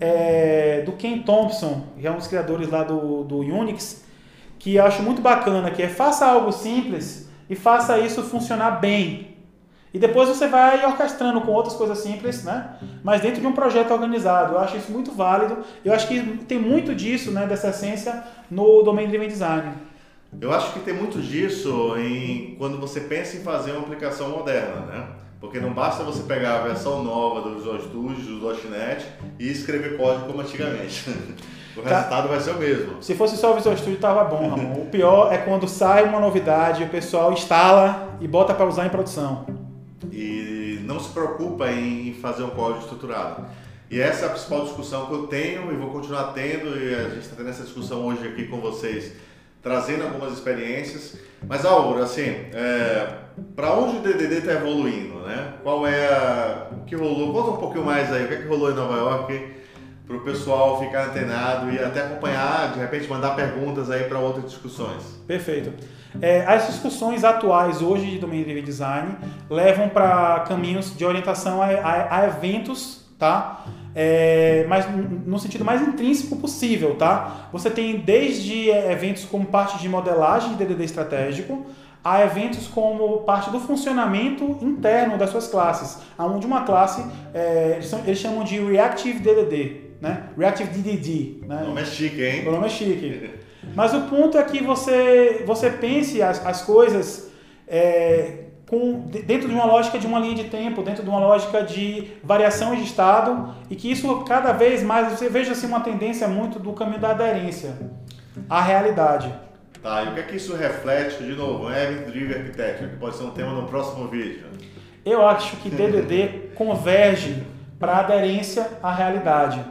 [SPEAKER 2] é, do Ken Thompson, que é um dos criadores lá do, do Unix, que eu acho muito bacana, que é faça algo simples e faça isso funcionar bem. E depois você vai orquestrando com outras coisas simples, né? Mas dentro de um projeto organizado. Eu acho isso muito válido. Eu acho que tem muito disso, né, dessa essência no Domain Driven Design.
[SPEAKER 1] Eu acho que tem muito disso em quando você pensa em fazer uma aplicação moderna, né? Porque não basta você pegar a versão nova do Visual Studio, do .NET e escrever código como antigamente. O tá. resultado tá. vai ser o mesmo.
[SPEAKER 2] Se fosse só o Visual Studio, tava bom, Ramon. o pior é quando sai uma novidade, o pessoal instala e bota para usar em produção
[SPEAKER 1] e não se preocupa em fazer um código estruturado. E essa é a principal discussão que eu tenho e vou continuar tendo, e a gente está tendo essa discussão hoje aqui com vocês, trazendo algumas experiências. Mas, Álvaro, assim, é, para onde o DDD está evoluindo, né? Qual é a, o que rolou? Conta um pouquinho mais aí, o que, é que rolou em Nova York, para o pessoal ficar antenado e até acompanhar, de repente mandar perguntas aí para outras discussões.
[SPEAKER 2] Perfeito. É, as discussões atuais hoje de domain driven design levam para caminhos de orientação a, a, a eventos, tá? É, mas no sentido mais intrínseco possível, tá? Você tem desde é, eventos como parte de modelagem de DDD estratégico, a eventos como parte do funcionamento interno das suas classes, onde uma classe é, eles chamam de Reactive DDD, né? Reactive DDD. Né?
[SPEAKER 1] O nome é chique, hein?
[SPEAKER 2] O nome é chique. Mas o ponto é que você, você pense as, as coisas é, com, dentro de uma lógica de uma linha de tempo, dentro de uma lógica de variação de estado, e que isso cada vez mais, você veja assim, uma tendência muito do caminho da aderência à realidade.
[SPEAKER 1] Tá, e o que é que isso reflete, de novo, é Event Driven Architecture, que pode ser um tema no próximo vídeo?
[SPEAKER 2] Eu acho que DDD converge para aderência à realidade.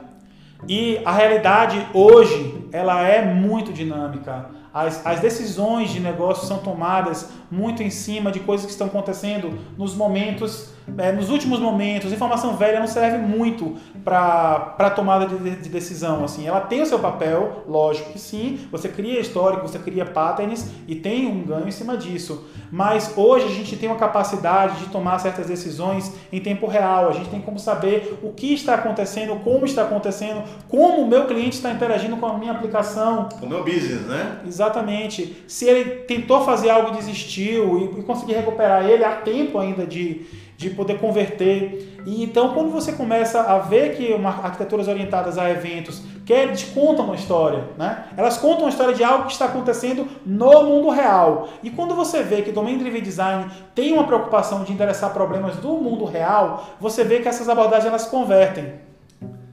[SPEAKER 2] E a realidade hoje, ela é muito dinâmica. As, as decisões de negócio são tomadas muito em cima de coisas que estão acontecendo nos momentos, é, nos últimos momentos. A informação velha não serve muito para tomada de, de, decisão. Assim, ela tem o seu papel, lógico que sim. Você cria histórico, você cria patterns e tem um ganho em cima disso. Mas hoje a gente tem uma capacidade de tomar certas decisões em tempo real. A gente tem como saber o que está acontecendo, como está acontecendo, como o meu cliente está interagindo com a minha aplicação.
[SPEAKER 1] Com o meu business, né?
[SPEAKER 2] Exatamente. Se ele tentou fazer algo e desistiu e, e conseguir recuperar ele a tempo ainda de, de poder converter. E então, quando você começa a ver que uma, arquiteturas orientadas a eventos que eles contam uma história, né? Elas contam uma história de algo que está acontecendo no mundo real. E quando você vê que Domain Driven Design tem uma preocupação de endereçar problemas do mundo real, você vê que essas abordagens elas convertem.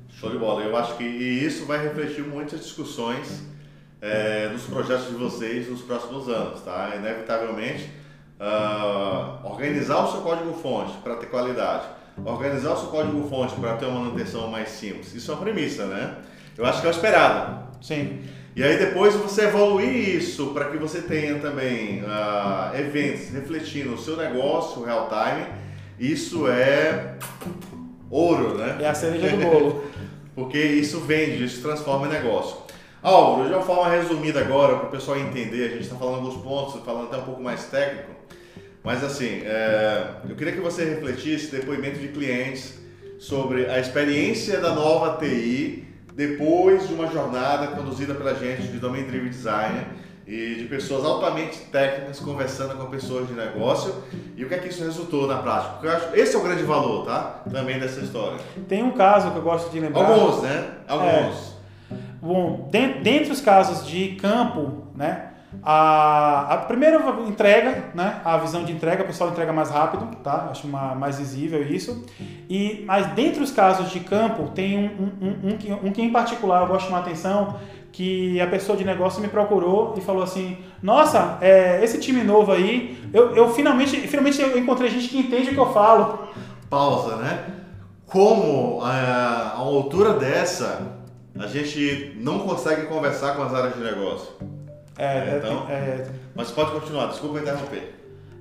[SPEAKER 1] Show de bola. Eu acho que isso vai refletir muitas discussões é, nos projetos de vocês nos próximos anos, tá? Inevitavelmente, uh, organizar o seu código-fonte para ter qualidade, organizar o seu código-fonte para ter uma manutenção mais simples, isso é uma premissa, né? Eu acho que é o esperado.
[SPEAKER 2] Sim.
[SPEAKER 1] E aí depois você evoluir isso para que você tenha também uh, eventos refletindo o seu negócio real time isso é ouro, né?
[SPEAKER 2] É a cereja do bolo.
[SPEAKER 1] Porque isso vende, isso transforma em negócio. Álvaro, de uma forma resumida agora, para o pessoal entender, a gente está falando alguns pontos, falando até um pouco mais técnico, mas assim, é, eu queria que você refletisse depoimento de clientes sobre a experiência da nova TI depois de uma jornada conduzida pela gente de Domain Driven Design e de pessoas altamente técnicas conversando com pessoas de negócio e o que é que isso resultou na prática. Porque eu acho, esse é o grande valor, tá? Também dessa história.
[SPEAKER 2] Tem um caso que eu gosto de lembrar.
[SPEAKER 1] Alguns, né? Alguns.
[SPEAKER 2] É, bom, dentre os casos de campo, né? A, a primeira entrega, né? A visão de entrega, o pessoal entrega mais rápido, tá? Acho uma, mais visível isso. E, mas dentre os casos de campo, tem um, um, um, que, um que em particular eu gosto de chamar atenção, que a pessoa de negócio me procurou e falou assim: Nossa, é, esse time novo aí, eu, eu finalmente, finalmente eu encontrei gente que entende o que eu falo.
[SPEAKER 1] Pausa, né? Como a, a altura dessa a gente não consegue conversar com as áreas de negócio?
[SPEAKER 2] É, é, então,
[SPEAKER 1] é, mas pode continuar, desculpa interromper.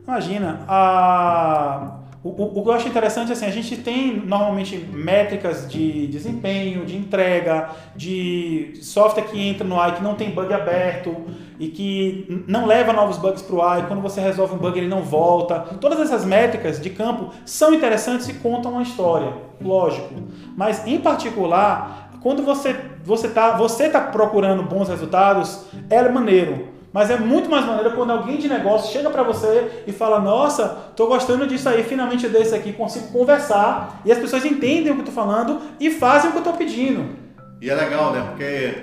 [SPEAKER 2] Imagina, a o, o, o, que eu acho interessante é assim, a gente tem normalmente métricas de desempenho, de entrega, de software que entra no AI que não tem bug aberto e que não leva novos bugs para o AI, quando você resolve um bug ele não volta. Todas essas métricas de campo são interessantes e contam uma história, lógico. Mas em particular, quando você você está você tá procurando bons resultados, é maneiro. Mas é muito mais maneiro quando alguém de negócio chega para você e fala: Nossa, tô gostando disso aí, finalmente desse aqui, consigo conversar. E as pessoas entendem o que eu tô falando e fazem o que eu tô pedindo.
[SPEAKER 1] E é legal, né? Porque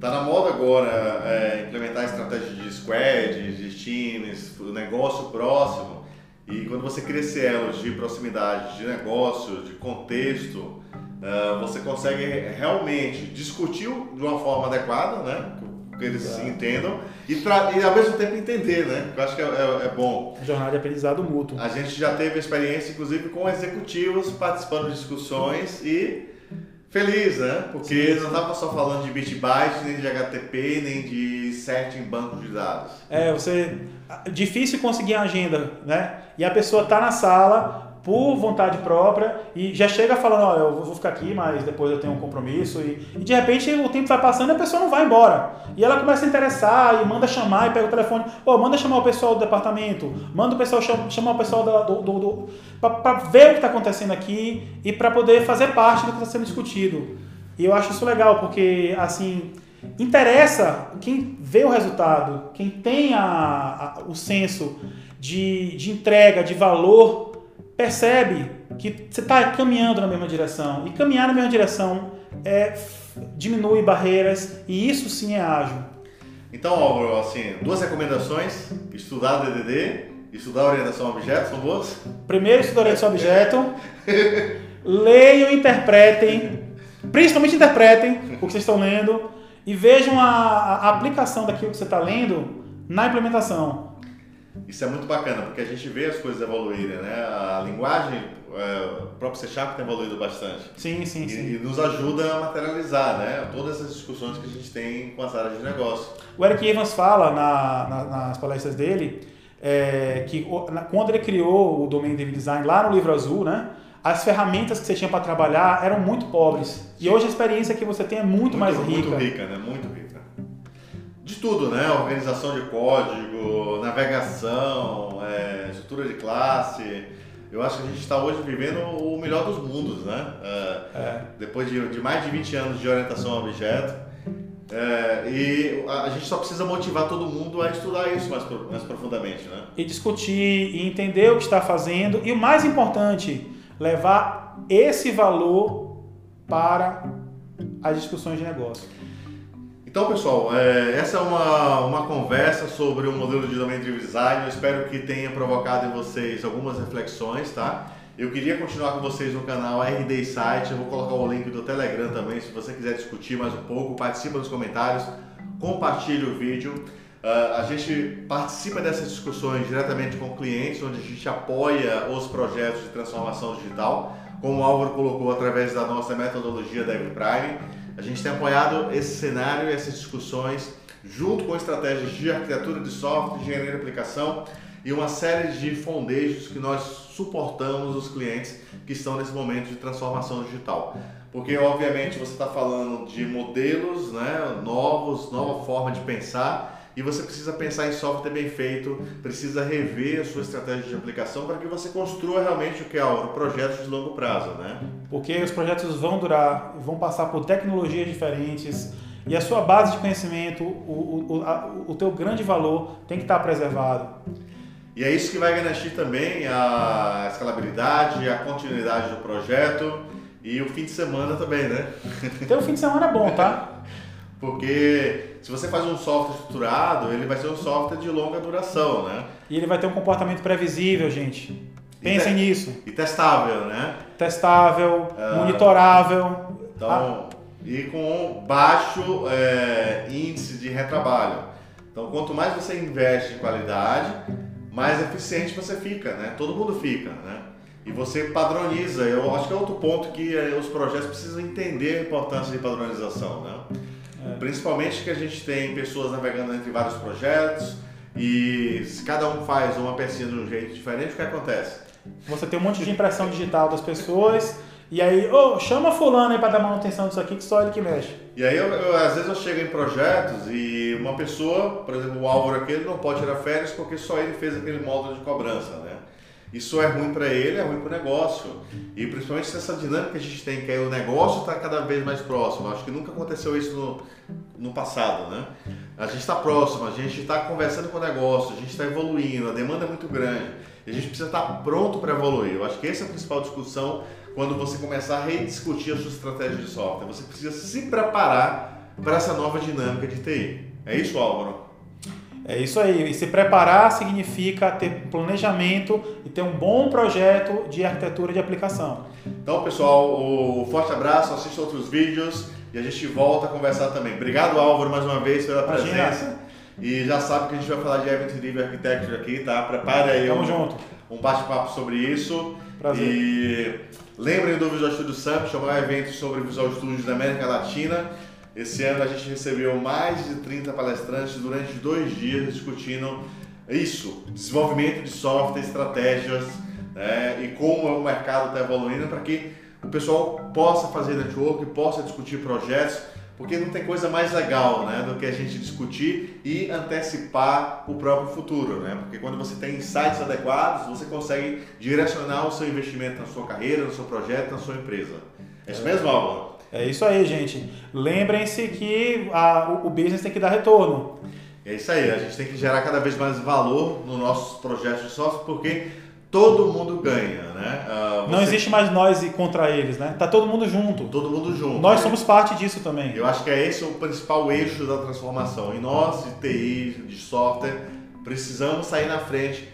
[SPEAKER 1] tá na moda agora é, implementar estratégias de squad, de times, o negócio próximo. E quando você cria elos de proximidade, de negócio, de contexto, uh, você consegue realmente discutir de uma forma adequada, né? que eles se entendam e, e, ao mesmo tempo entender, né? Eu acho que é, é, é, bom.
[SPEAKER 2] Jornada de aprendizado mútuo.
[SPEAKER 1] A gente já teve experiência, inclusive, com executivos participando de discussões e feliz, né? Porque sim, não estava só falando de Bitbyte, nem de HTTP, nem de set em banco de dados.
[SPEAKER 2] É, você difícil conseguir a agenda, né? E a pessoa está na sala, por vontade própria e já chega falando, ó, eu vou ficar aqui, mas depois eu tenho um compromisso e, e, de repente o tempo vai passando e a pessoa não vai embora. E ela começa a interessar e manda chamar e pega o telefone, ó, manda chamar o pessoal do departamento, manda o pessoal chamar o pessoal do, do, do para ver o que está acontecendo aqui e para poder fazer parte do que está sendo discutido. E eu acho isso legal porque assim interessa quem vê o resultado, quem tem a, a o senso de, de entrega, de valor percebe que você está caminhando na mesma direção. E caminhar na mesma direção é, diminui barreiras e isso sim é ágil.
[SPEAKER 1] Então, Álvaro, assim, duas recomendações: estudar DDD, estudar orientação a objeto, são boas?
[SPEAKER 2] Primeiro, estudar orientação a objeto. leiam e interpretem, principalmente interpretem o que vocês estão lendo e vejam a, a aplicação daquilo que você está lendo na implementação.
[SPEAKER 1] Isso é muito bacana, porque a gente vê as coisas evoluírem, né? A linguagem, é, o próprio C Sharp tem evoluído bastante.
[SPEAKER 2] Sim, sim,
[SPEAKER 1] e,
[SPEAKER 2] sim.
[SPEAKER 1] E nos ajuda a materializar, né? Todas essas discussões que a gente tem com as áreas de negócio.
[SPEAKER 2] O Eric Evans fala na, na, nas palestras dele é, que quando ele criou o Domain Driven Design lá no livro azul, né? As ferramentas que você tinha para trabalhar eram muito pobres. E hoje a experiência que você tem é muito, muito mais rica.
[SPEAKER 1] Muito rica, né? Muito rica de tudo, né? Organização de código, navegação, é, estrutura de classe. Eu acho que a gente está hoje vivendo o melhor dos mundos, né? É, é. Depois de, de, mais de 20 anos de orientação a objeto. É, e a, a, gente só precisa motivar todo mundo a estudar isso mais, mais profundamente, né?
[SPEAKER 2] E discutir e entender o que está fazendo. E o mais importante, levar esse valor para as discussões de negócio.
[SPEAKER 1] Então, pessoal, é, essa é uma, uma conversa sobre o modelo de Domain Driven Design. Eu espero que tenha provocado em vocês algumas reflexões, tá? Eu queria continuar com vocês no canal RD Site. Eu vou colocar o link do Telegram também, se você quiser discutir mais um pouco. Participa nos comentários, compartilhe o vídeo. Uh, a gente participa dessas discussões diretamente com clientes, onde a gente apoia os projetos de transformação digital, como o Álvaro colocou através da nossa metodologia da Prime. A gente tem apoiado esse cenário e essas discussões junto com estratégias de arquitetura de software, engenharia de aplicação e uma série de fondejos que nós suportamos os clientes que estão nesse momento de transformação digital. Porque, obviamente, você está falando de modelos né, novos, nova forma de pensar, e você precisa pensar em software bem feito, precisa rever a sua estratégia de aplicação para que você construa realmente o que é o projeto de longo prazo, né?
[SPEAKER 2] Porque os projetos vão durar, vão passar por tecnologias diferentes e a sua base de conhecimento, o, o, a, o teu grande valor tem que estar preservado.
[SPEAKER 1] E é isso que vai garantir também a escalabilidade, a continuidade do projeto e o fim de semana também, né?
[SPEAKER 2] Então o fim de semana é bom, tá?
[SPEAKER 1] Porque se você faz um software estruturado, ele vai ser um software de longa duração, né?
[SPEAKER 2] E ele vai ter um comportamento previsível, gente. Pensem nisso.
[SPEAKER 1] E testável, né?
[SPEAKER 2] Testável, uh, monitorável.
[SPEAKER 1] Então, ah. e com baixo é, índice de retrabalho. Então, quanto mais você investe em qualidade, mais eficiente você fica, né? Todo mundo fica, né? E você padroniza. Eu acho que é outro ponto que eh, os projetos precisam entender a importância de padronização, né? É. Principalmente que a gente tem pessoas navegando entre vários projetos e se cada um faz uma pecinha de um jeito diferente, o que acontece?
[SPEAKER 2] Você tem um monte de impressão digital das pessoas e aí, oh, chama fulano aí para dar manutenção disso aqui que só ele que mexe.
[SPEAKER 1] E aí, eu, eu, às vezes eu chego em projetos e uma pessoa, por exemplo, o Álvaro aqui, ele não pode tirar férias porque só ele fez aquele módulo de cobrança, né? Isso é ruim para ele, é ruim para o negócio. E principalmente essa dinâmica que a gente tem, que aí o negócio está cada vez mais próximo. Acho que nunca aconteceu isso no, no passado, né? A gente está próximo, a gente está conversando com o negócio, a gente está evoluindo, a demanda é muito grande. E a gente precisa estar tá pronto para evoluir. Eu acho que essa é a principal discussão quando você começar a rediscutir a sua estratégia de software. Você precisa se preparar para essa nova dinâmica de TI. É isso, Álvaro?
[SPEAKER 2] É isso aí. E se preparar significa ter planejamento e ter um bom projeto de arquitetura de aplicação.
[SPEAKER 1] Então, pessoal, um forte abraço, assista outros vídeos e a gente volta a conversar também. Obrigado, Álvaro, mais uma vez pela presença. Imagina. E já sabe que a gente vai falar de Event Driven Architecture aqui, tá? Prepare aí
[SPEAKER 2] Tamo
[SPEAKER 1] um,
[SPEAKER 2] junto.
[SPEAKER 1] um bate-papo sobre isso.
[SPEAKER 2] Prazer.
[SPEAKER 1] E lembrem do Visual Studio Summit, é maior evento sobre Visual Studio da América Latina. Esse ano a gente recebeu mais de 30 palestrantes durante dois dias discutindo isso, desenvolvimento de software, estratégias né, e como o mercado está evoluindo para que o pessoal possa fazer network, possa discutir projetos, porque não tem coisa mais legal né, do que a gente discutir e antecipar o próprio futuro. Né? Porque quando você tem insights adequados, você consegue direcionar o seu investimento na sua carreira, no seu projeto, na sua empresa. É isso mesmo, Álvaro?
[SPEAKER 2] É isso aí, gente. Lembrem-se que a, o, business tem que dar retorno.
[SPEAKER 1] É isso aí, a gente tem que gerar cada vez mais valor nos nossos projetos de software, porque todo mundo ganha, né?
[SPEAKER 2] Uh, você... Não existe mais nós contra eles, né? Tá todo mundo junto.
[SPEAKER 1] Todo mundo junto.
[SPEAKER 2] Nós né? somos parte disso também.
[SPEAKER 1] Eu acho que é esse o principal eixo da transformação. E nós, de TI, de software, precisamos sair na frente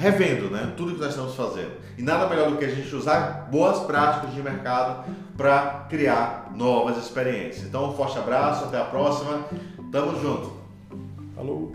[SPEAKER 1] revendo né, tudo que nós estamos fazendo. E nada melhor do que a gente usar boas práticas de mercado para criar novas experiências. Então, um forte abraço, até a próxima. Tamo junto.
[SPEAKER 2] Falou.